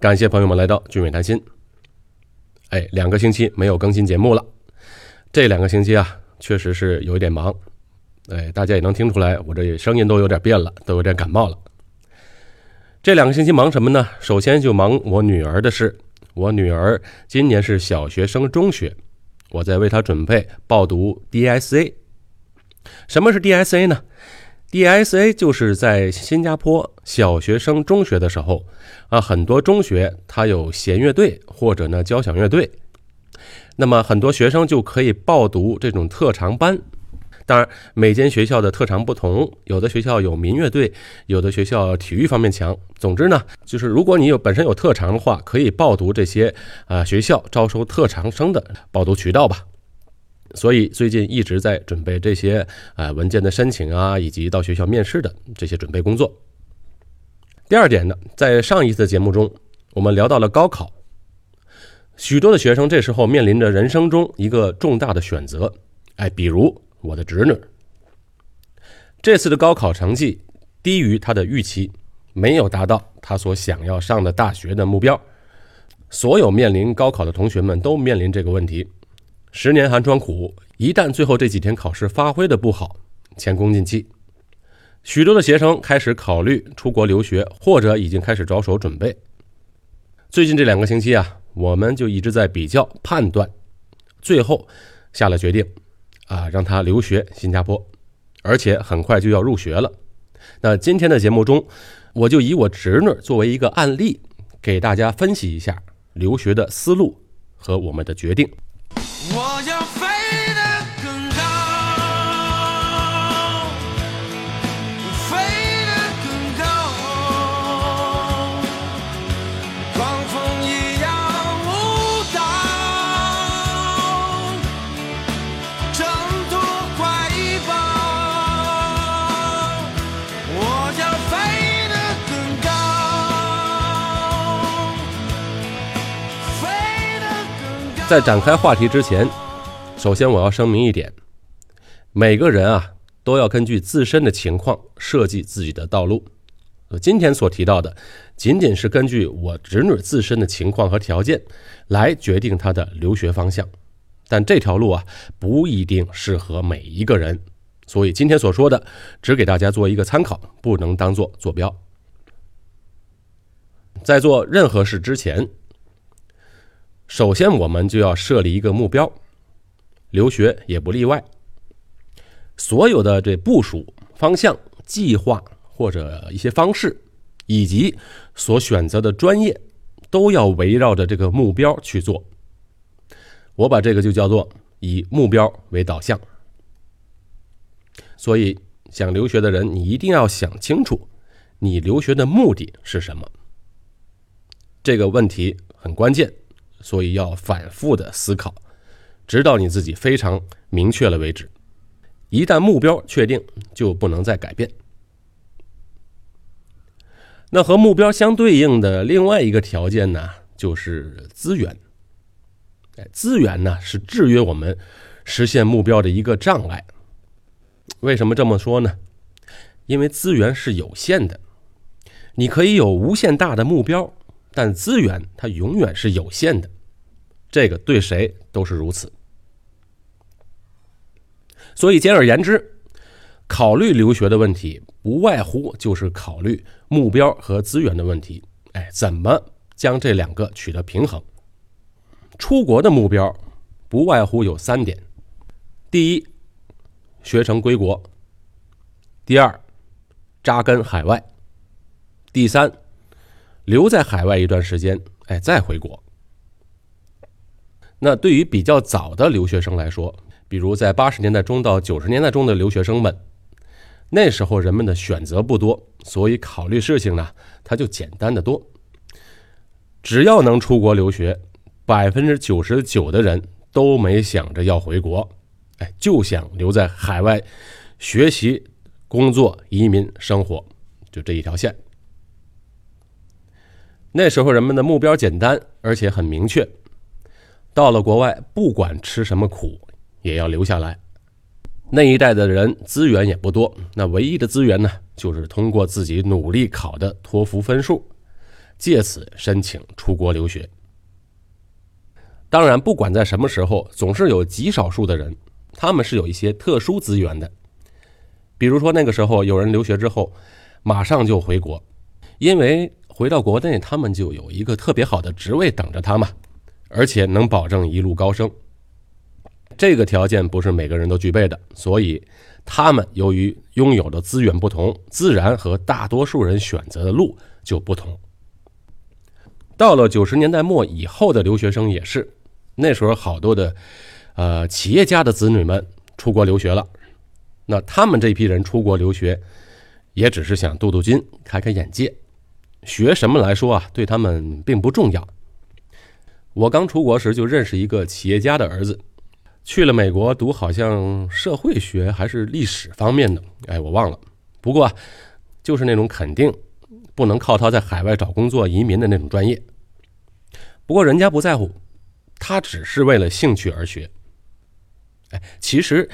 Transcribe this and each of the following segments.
感谢朋友们来到俊伟谈心。哎，两个星期没有更新节目了，这两个星期啊，确实是有一点忙。哎，大家也能听出来，我这声音都有点变了，都有点感冒了。这两个星期忙什么呢？首先就忙我女儿的事。我女儿今年是小学升中学，我在为她准备报读 DSA。什么是 DSA 呢？DSA 就是在新加坡小学升中学的时候啊，很多中学它有弦乐队或者呢交响乐队，那么很多学生就可以报读这种特长班。当然，每间学校的特长不同，有的学校有民乐队，有的学校体育方面强。总之呢，就是如果你有本身有特长的话，可以报读这些啊学校招收特长生的报读渠道吧。所以最近一直在准备这些啊文件的申请啊，以及到学校面试的这些准备工作。第二点呢，在上一次节目中，我们聊到了高考，许多的学生这时候面临着人生中一个重大的选择，哎，比如我的侄女，这次的高考成绩低于他的预期，没有达到他所想要上的大学的目标。所有面临高考的同学们都面临这个问题。十年寒窗苦，一旦最后这几天考试发挥的不好，前功尽弃。许多的学生开始考虑出国留学，或者已经开始着手准备。最近这两个星期啊，我们就一直在比较判断，最后下了决定，啊，让他留学新加坡，而且很快就要入学了。那今天的节目中，我就以我侄女作为一个案例，给大家分析一下留学的思路和我们的决定。我要在展开话题之前。首先，我要声明一点：每个人啊，都要根据自身的情况设计自己的道路。今天所提到的，仅仅是根据我侄女自身的情况和条件来决定她的留学方向，但这条路啊，不一定适合每一个人。所以今天所说的，只给大家做一个参考，不能当做坐标。在做任何事之前，首先我们就要设立一个目标。留学也不例外，所有的这部署方向、计划或者一些方式，以及所选择的专业，都要围绕着这个目标去做。我把这个就叫做以目标为导向。所以，想留学的人，你一定要想清楚，你留学的目的是什么。这个问题很关键，所以要反复的思考。直到你自己非常明确了为止。一旦目标确定，就不能再改变。那和目标相对应的另外一个条件呢，就是资源。哎，资源呢是制约我们实现目标的一个障碍。为什么这么说呢？因为资源是有限的。你可以有无限大的目标，但资源它永远是有限的。这个对谁都是如此。所以，简而言之，考虑留学的问题，不外乎就是考虑目标和资源的问题。哎，怎么将这两个取得平衡？出国的目标，不外乎有三点：第一，学成归国；第二，扎根海外；第三，留在海外一段时间，哎，再回国。那对于比较早的留学生来说，比如在八十年代中到九十年代中的留学生们，那时候人们的选择不多，所以考虑事情呢，他就简单的多。只要能出国留学，百分之九十九的人都没想着要回国，哎，就想留在海外学习、工作、移民生活，就这一条线。那时候人们的目标简单，而且很明确，到了国外，不管吃什么苦。也要留下来。那一代的人资源也不多，那唯一的资源呢，就是通过自己努力考的托福分数。借此申请出国留学。当然，不管在什么时候，总是有极少数的人，他们是有一些特殊资源的。比如说，那个时候有人留学之后，马上就回国，因为回到国内，他们就有一个特别好的职位等着他嘛，而且能保证一路高升。这个条件不是每个人都具备的，所以他们由于拥有的资源不同，自然和大多数人选择的路就不同。到了九十年代末以后的留学生也是。那时候好多的，呃，企业家的子女们出国留学了，那他们这批人出国留学，也只是想镀镀金、开开眼界，学什么来说啊，对他们并不重要。我刚出国时就认识一个企业家的儿子，去了美国读，好像社会学还是历史方面的，哎，我忘了。不过，就是那种肯定不能靠他在海外找工作、移民的那种专业。不过人家不在乎。他只是为了兴趣而学，哎，其实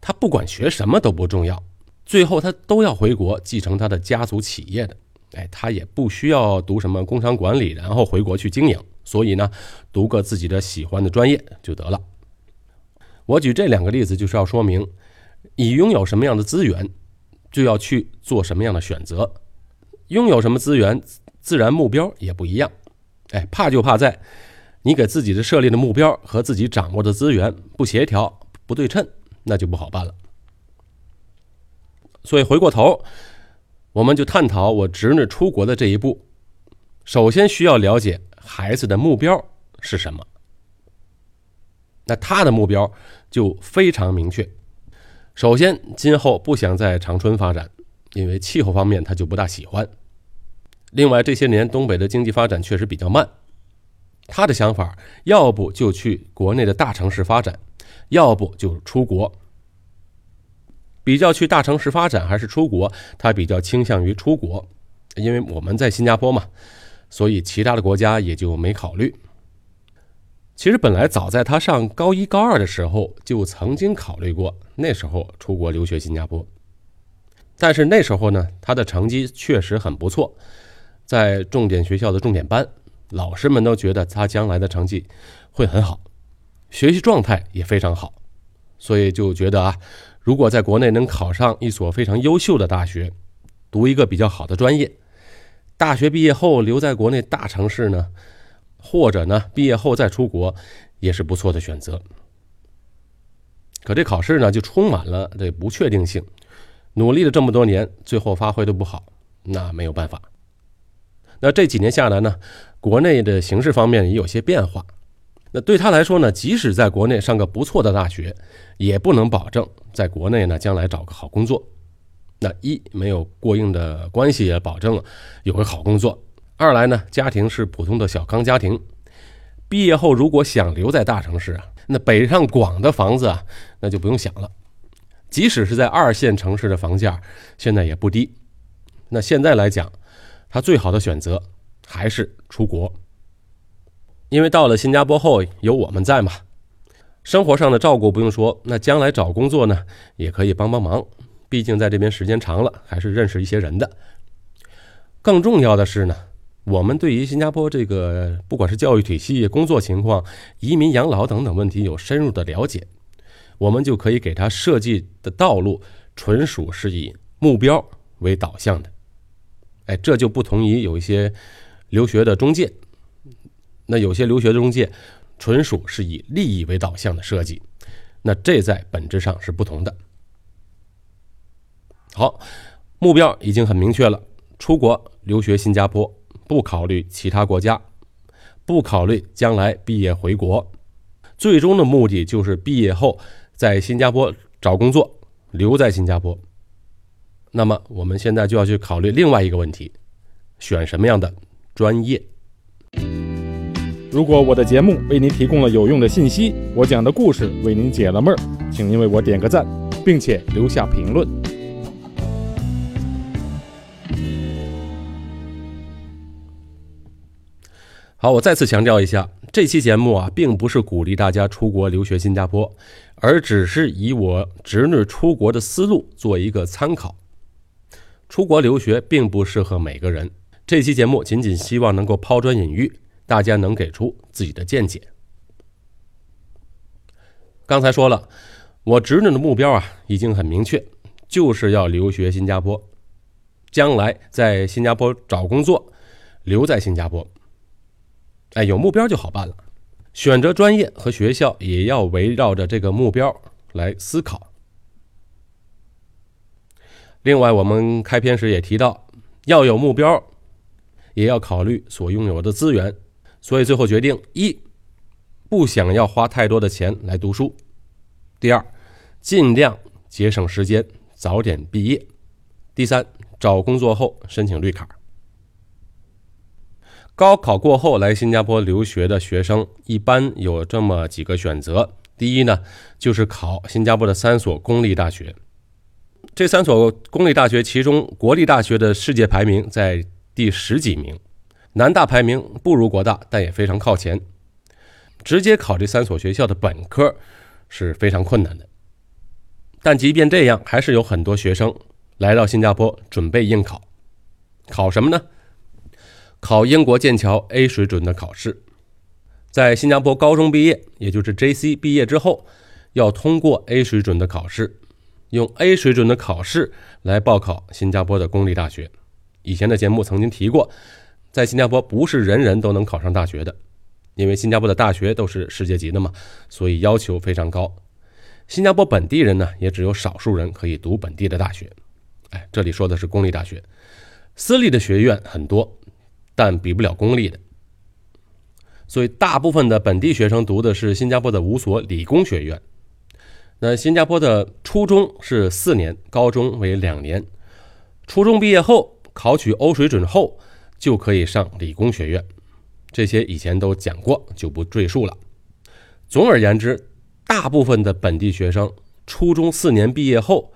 他不管学什么都不重要，最后他都要回国继承他的家族企业的，哎，他也不需要读什么工商管理，然后回国去经营，所以呢，读个自己的喜欢的专业就得了。我举这两个例子就是要说明，你拥有什么样的资源，就要去做什么样的选择，拥有什么资源，自然目标也不一样，哎，怕就怕在。你给自己的设立的目标和自己掌握的资源不协调、不对称，那就不好办了。所以回过头，我们就探讨我侄女出国的这一步。首先需要了解孩子的目标是什么。那他的目标就非常明确。首先，今后不想在长春发展，因为气候方面他就不大喜欢。另外，这些年东北的经济发展确实比较慢。他的想法，要不就去国内的大城市发展，要不就出国。比较去大城市发展还是出国，他比较倾向于出国，因为我们在新加坡嘛，所以其他的国家也就没考虑。其实本来早在他上高一高二的时候就曾经考虑过，那时候出国留学新加坡，但是那时候呢，他的成绩确实很不错，在重点学校的重点班。老师们都觉得他将来的成绩会很好，学习状态也非常好，所以就觉得啊，如果在国内能考上一所非常优秀的大学，读一个比较好的专业，大学毕业后留在国内大城市呢，或者呢毕业后再出国，也是不错的选择。可这考试呢，就充满了这不确定性，努力了这么多年，最后发挥的不好，那没有办法。那这几年下来呢？国内的形势方面也有些变化，那对他来说呢，即使在国内上个不错的大学，也不能保证在国内呢将来找个好工作。那一没有过硬的关系也保证有个好工作；二来呢，家庭是普通的小康家庭，毕业后如果想留在大城市啊，那北上广的房子啊，那就不用想了。即使是在二线城市的房价现在也不低。那现在来讲，他最好的选择。还是出国，因为到了新加坡后有我们在嘛，生活上的照顾不用说，那将来找工作呢也可以帮帮忙，毕竟在这边时间长了，还是认识一些人的。更重要的是呢，我们对于新加坡这个不管是教育体系、工作情况、移民养老等等问题有深入的了解，我们就可以给他设计的道路纯属是以目标为导向的。哎，这就不同于有一些。留学的中介，那有些留学中介纯属是以利益为导向的设计，那这在本质上是不同的。好，目标已经很明确了，出国留学新加坡，不考虑其他国家，不考虑将来毕业回国，最终的目的就是毕业后在新加坡找工作，留在新加坡。那么我们现在就要去考虑另外一个问题，选什么样的？专业。如果我的节目为您提供了有用的信息，我讲的故事为您解了闷儿，请您为我点个赞，并且留下评论。好，我再次强调一下，这期节目啊，并不是鼓励大家出国留学新加坡，而只是以我侄女出国的思路做一个参考。出国留学并不适合每个人。这期节目仅仅希望能够抛砖引玉，大家能给出自己的见解。刚才说了，我侄女的目标啊已经很明确，就是要留学新加坡，将来在新加坡找工作，留在新加坡。哎，有目标就好办了。选择专业和学校也要围绕着这个目标来思考。另外，我们开篇时也提到，要有目标，也要考虑所拥有的资源。所以最后决定：一，不想要花太多的钱来读书；第二，尽量节省时间，早点毕业；第三，找工作后申请绿卡。高考过后来新加坡留学的学生一般有这么几个选择：第一呢，就是考新加坡的三所公立大学。这三所公立大学，其中国立大学的世界排名在第十几名，南大排名不如国大，但也非常靠前。直接考这三所学校的本科是非常困难的。但即便这样，还是有很多学生来到新加坡准备应考。考什么呢？考英国剑桥 A 水准的考试，在新加坡高中毕业，也就是 JC 毕业之后，要通过 A 水准的考试，用 A 水准的考试来报考新加坡的公立大学。以前的节目曾经提过，在新加坡不是人人都能考上大学的，因为新加坡的大学都是世界级的嘛，所以要求非常高。新加坡本地人呢，也只有少数人可以读本地的大学。哎，这里说的是公立大学，私立的学院很多。但比不了公立的，所以大部分的本地学生读的是新加坡的五所理工学院。那新加坡的初中是四年，高中为两年。初中毕业后考取欧水准后，就可以上理工学院。这些以前都讲过，就不赘述了。总而言之，大部分的本地学生初中四年毕业后，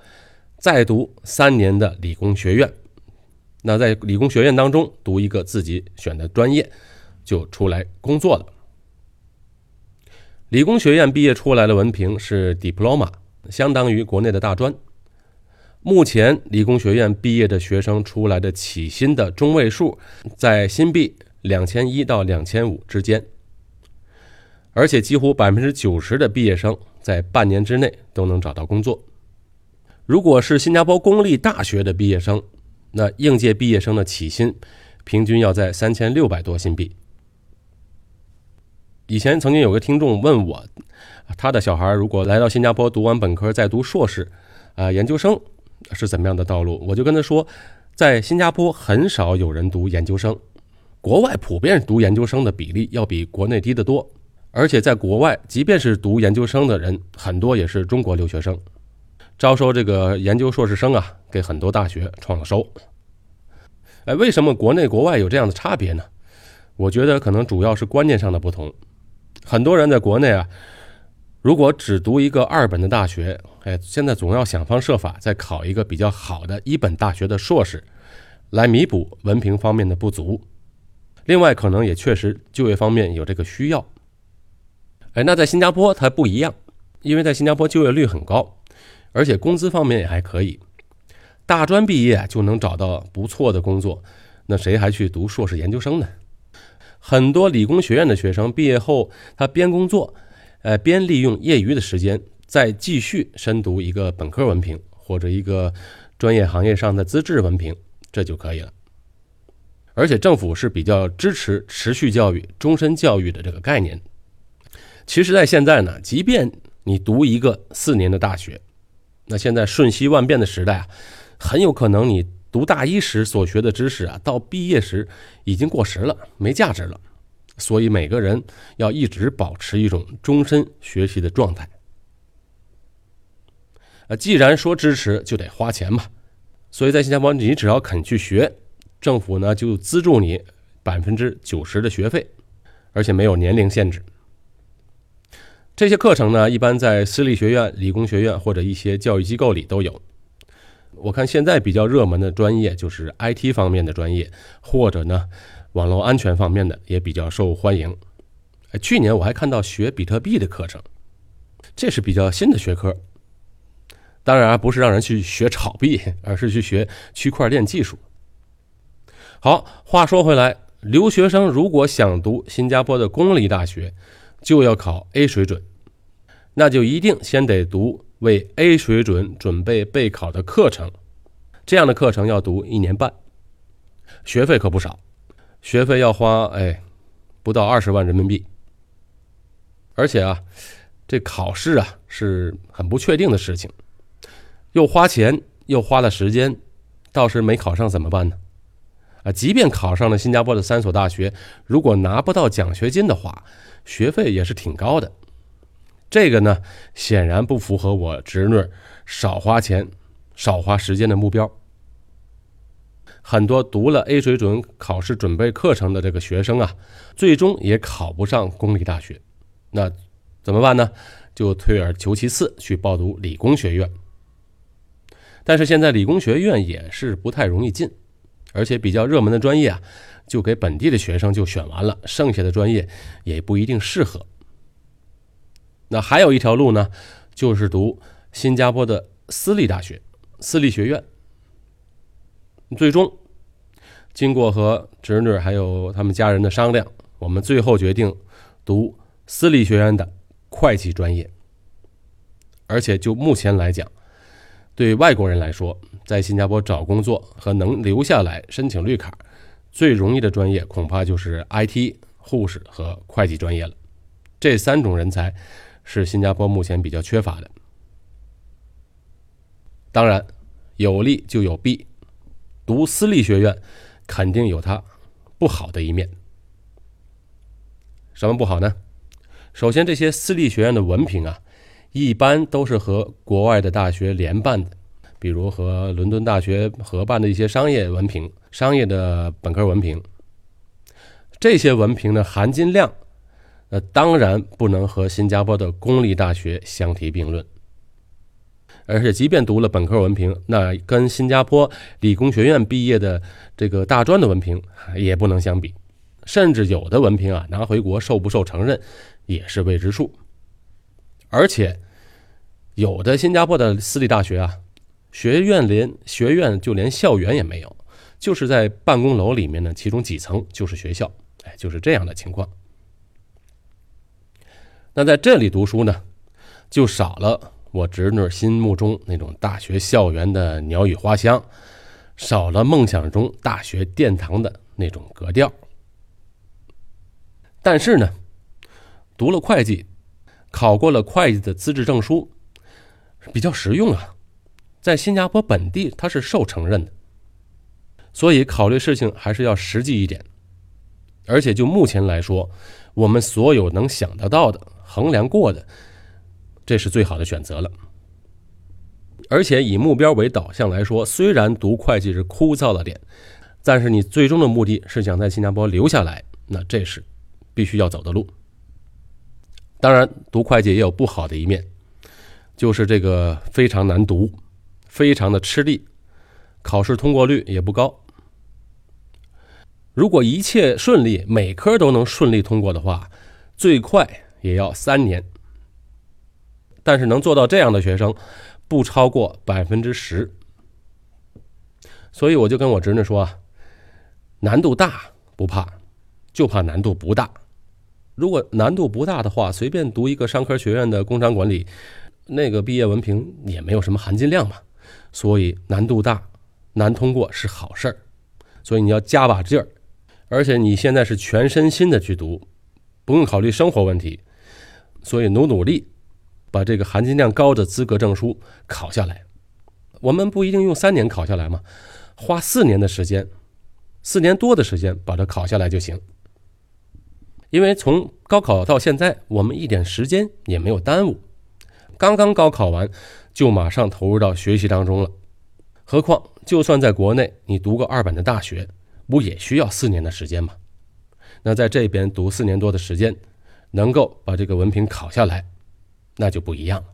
再读三年的理工学院。那在理工学院当中读一个自己选的专业，就出来工作了。理工学院毕业出来的文凭是 diploma，相当于国内的大专。目前理工学院毕业的学生出来的起薪的中位数在新币两千一到两千五之间，而且几乎百分之九十的毕业生在半年之内都能找到工作。如果是新加坡公立大学的毕业生，那应届毕业生的起薪平均要在三千六百多新币。以前曾经有个听众问我，他的小孩如果来到新加坡读完本科再读硕士，啊，研究生是怎么样的道路？我就跟他说，在新加坡很少有人读研究生，国外普遍读研究生的比例要比国内低得多，而且在国外，即便是读研究生的人，很多也是中国留学生。招收这个研究硕士生啊，给很多大学创了收。哎，为什么国内国外有这样的差别呢？我觉得可能主要是观念上的不同。很多人在国内啊，如果只读一个二本的大学，哎，现在总要想方设法再考一个比较好的一本大学的硕士，来弥补文凭方面的不足。另外，可能也确实就业方面有这个需要。哎，那在新加坡它不一样，因为在新加坡就业率很高。而且工资方面也还可以，大专毕业就能找到不错的工作，那谁还去读硕士研究生呢？很多理工学院的学生毕业后，他边工作，呃，边利用业余的时间再继续深读一个本科文凭或者一个专业行业上的资质文凭，这就可以了。而且政府是比较支持持续教育、终身教育的这个概念。其实，在现在呢，即便你读一个四年的大学，那现在瞬息万变的时代啊，很有可能你读大一时所学的知识啊，到毕业时已经过时了，没价值了。所以每个人要一直保持一种终身学习的状态。呃，既然说支持，就得花钱嘛。所以在新加坡，你只要肯去学，政府呢就资助你百分之九十的学费，而且没有年龄限制。这些课程呢，一般在私立学院、理工学院或者一些教育机构里都有。我看现在比较热门的专业就是 IT 方面的专业，或者呢，网络安全方面的也比较受欢迎。去年我还看到学比特币的课程，这是比较新的学科。当然不是让人去学炒币，而是去学区块链技术。好，话说回来，留学生如果想读新加坡的公立大学，就要考 A 水准，那就一定先得读为 A 水准准备备考的课程。这样的课程要读一年半，学费可不少，学费要花哎不到二十万人民币。而且啊，这考试啊是很不确定的事情，又花钱又花了时间，到时没考上怎么办呢？啊，即便考上了新加坡的三所大学，如果拿不到奖学金的话，学费也是挺高的。这个呢，显然不符合我侄女少花钱。少花时间的目标，很多读了 A 水准考试准备课程的这个学生啊，最终也考不上公立大学，那怎么办呢？就退而求其次去报读理工学院。但是现在理工学院也是不太容易进，而且比较热门的专业啊，就给本地的学生就选完了，剩下的专业也不一定适合。那还有一条路呢，就是读新加坡的私立大学。私立学院，最终经过和侄女还有他们家人的商量，我们最后决定读私立学院的会计专业。而且就目前来讲，对外国人来说，在新加坡找工作和能留下来申请绿卡，最容易的专业恐怕就是 IT、护士和会计专业了。这三种人才是新加坡目前比较缺乏的。当然。有利就有弊，读私立学院肯定有它不好的一面。什么不好呢？首先，这些私立学院的文凭啊，一般都是和国外的大学联办的，比如和伦敦大学合办的一些商业文凭、商业的本科文凭。这些文凭的含金量，呃当然不能和新加坡的公立大学相提并论。而且，即便读了本科文凭，那跟新加坡理工学院毕业的这个大专的文凭也不能相比。甚至有的文凭啊，拿回国受不受承认也是未知数。而且，有的新加坡的私立大学啊，学院连学院就连校园也没有，就是在办公楼里面呢，其中几层就是学校。哎，就是这样的情况。那在这里读书呢，就少了。我侄女心目中那种大学校园的鸟语花香，少了梦想中大学殿堂的那种格调。但是呢，读了会计，考过了会计的资质证书，比较实用啊，在新加坡本地它是受承认的。所以考虑事情还是要实际一点，而且就目前来说，我们所有能想得到的、衡量过的。这是最好的选择了，而且以目标为导向来说，虽然读会计是枯燥了点，但是你最终的目的是想在新加坡留下来，那这是必须要走的路。当然，读会计也有不好的一面，就是这个非常难读，非常的吃力，考试通过率也不高。如果一切顺利，每科都能顺利通过的话，最快也要三年。但是能做到这样的学生，不超过百分之十。所以我就跟我侄女说啊，难度大不怕，就怕难度不大。如果难度不大的话，随便读一个商科学院的工商管理，那个毕业文凭也没有什么含金量嘛。所以难度大，难通过是好事儿。所以你要加把劲儿，而且你现在是全身心的去读，不用考虑生活问题，所以努努力。把这个含金量高的资格证书考下来，我们不一定用三年考下来嘛？花四年的时间，四年多的时间把它考下来就行。因为从高考到现在，我们一点时间也没有耽误，刚刚高考完就马上投入到学习当中了。何况，就算在国内你读个二本的大学，不也需要四年的时间吗？那在这边读四年多的时间，能够把这个文凭考下来。那就不一样了。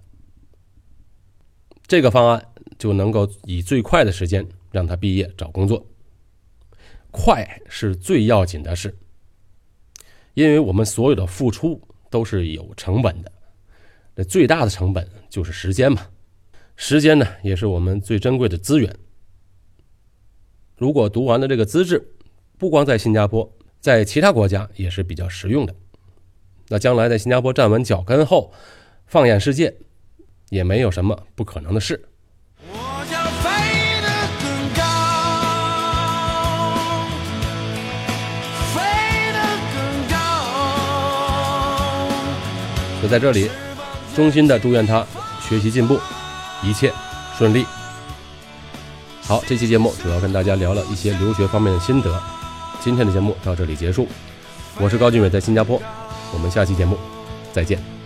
这个方案就能够以最快的时间让他毕业找工作。快是最要紧的事，因为我们所有的付出都是有成本的，那最大的成本就是时间嘛。时间呢，也是我们最珍贵的资源。如果读完了这个资质，不光在新加坡，在其他国家也是比较实用的。那将来在新加坡站稳脚跟后，放眼世界，也没有什么不可能的事。我要飞得更高，飞得更高。就在这里，衷心的祝愿他学习进步，一切顺利。好，这期节目主要跟大家聊了一些留学方面的心得。今天的节目到这里结束，我是高俊伟，在新加坡，我们下期节目再见。